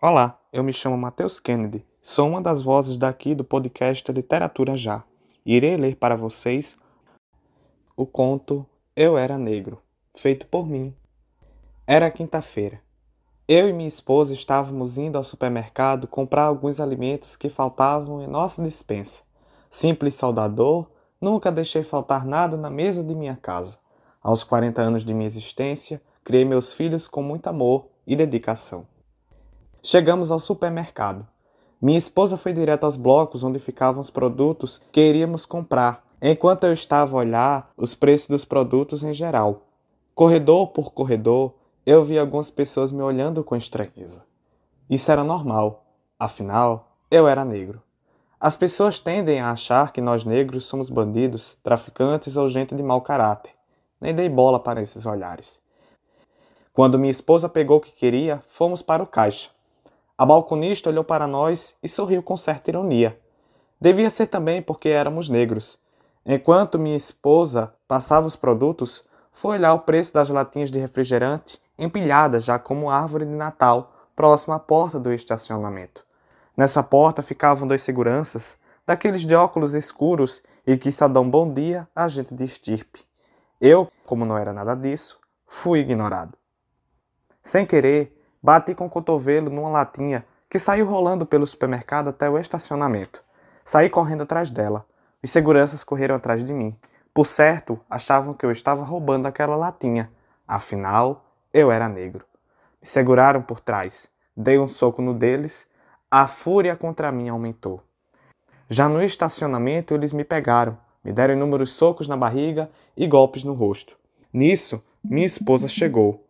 Olá, eu me chamo Matheus Kennedy, sou uma das vozes daqui do podcast Literatura Já. Irei ler para vocês o conto Eu Era Negro, feito por mim. Era quinta-feira. Eu e minha esposa estávamos indo ao supermercado comprar alguns alimentos que faltavam em nossa dispensa. Simples saudador, nunca deixei faltar nada na mesa de minha casa. Aos 40 anos de minha existência, criei meus filhos com muito amor e dedicação. Chegamos ao supermercado. Minha esposa foi direto aos blocos onde ficavam os produtos que iríamos comprar, enquanto eu estava a olhar os preços dos produtos em geral. Corredor por corredor, eu vi algumas pessoas me olhando com estranheza. Isso era normal, afinal, eu era negro. As pessoas tendem a achar que nós negros somos bandidos, traficantes ou gente de mau caráter. Nem dei bola para esses olhares. Quando minha esposa pegou o que queria, fomos para o caixa. A balconista olhou para nós e sorriu com certa ironia. Devia ser também porque éramos negros. Enquanto minha esposa passava os produtos, foi olhar o preço das latinhas de refrigerante empilhadas já como árvore de Natal próximo à porta do estacionamento. Nessa porta ficavam dois seguranças, daqueles de óculos escuros e que só dão bom dia a gente de estirpe. Eu, como não era nada disso, fui ignorado. Sem querer, Bati com o cotovelo numa latinha que saiu rolando pelo supermercado até o estacionamento. Saí correndo atrás dela. Os seguranças correram atrás de mim. Por certo, achavam que eu estava roubando aquela latinha. Afinal, eu era negro. Me seguraram por trás. Dei um soco no deles. A fúria contra mim aumentou. Já no estacionamento, eles me pegaram. Me deram inúmeros socos na barriga e golpes no rosto. Nisso, minha esposa chegou.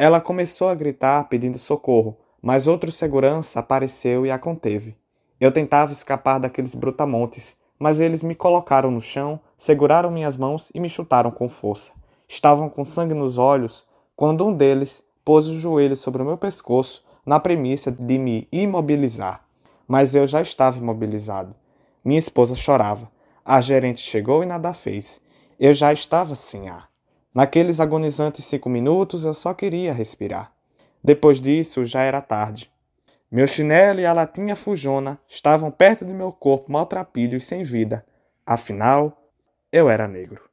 Ela começou a gritar pedindo socorro, mas outro segurança apareceu e a conteve. Eu tentava escapar daqueles brutamontes, mas eles me colocaram no chão, seguraram minhas mãos e me chutaram com força. Estavam com sangue nos olhos quando um deles pôs o joelho sobre o meu pescoço na premissa de me imobilizar. Mas eu já estava imobilizado. Minha esposa chorava. A gerente chegou e nada fez. Eu já estava sem ar. Naqueles agonizantes cinco minutos eu só queria respirar. Depois disso já era tarde. Meu chinelo e a latinha fujona estavam perto de meu corpo maltrapilho e sem vida. Afinal, eu era negro.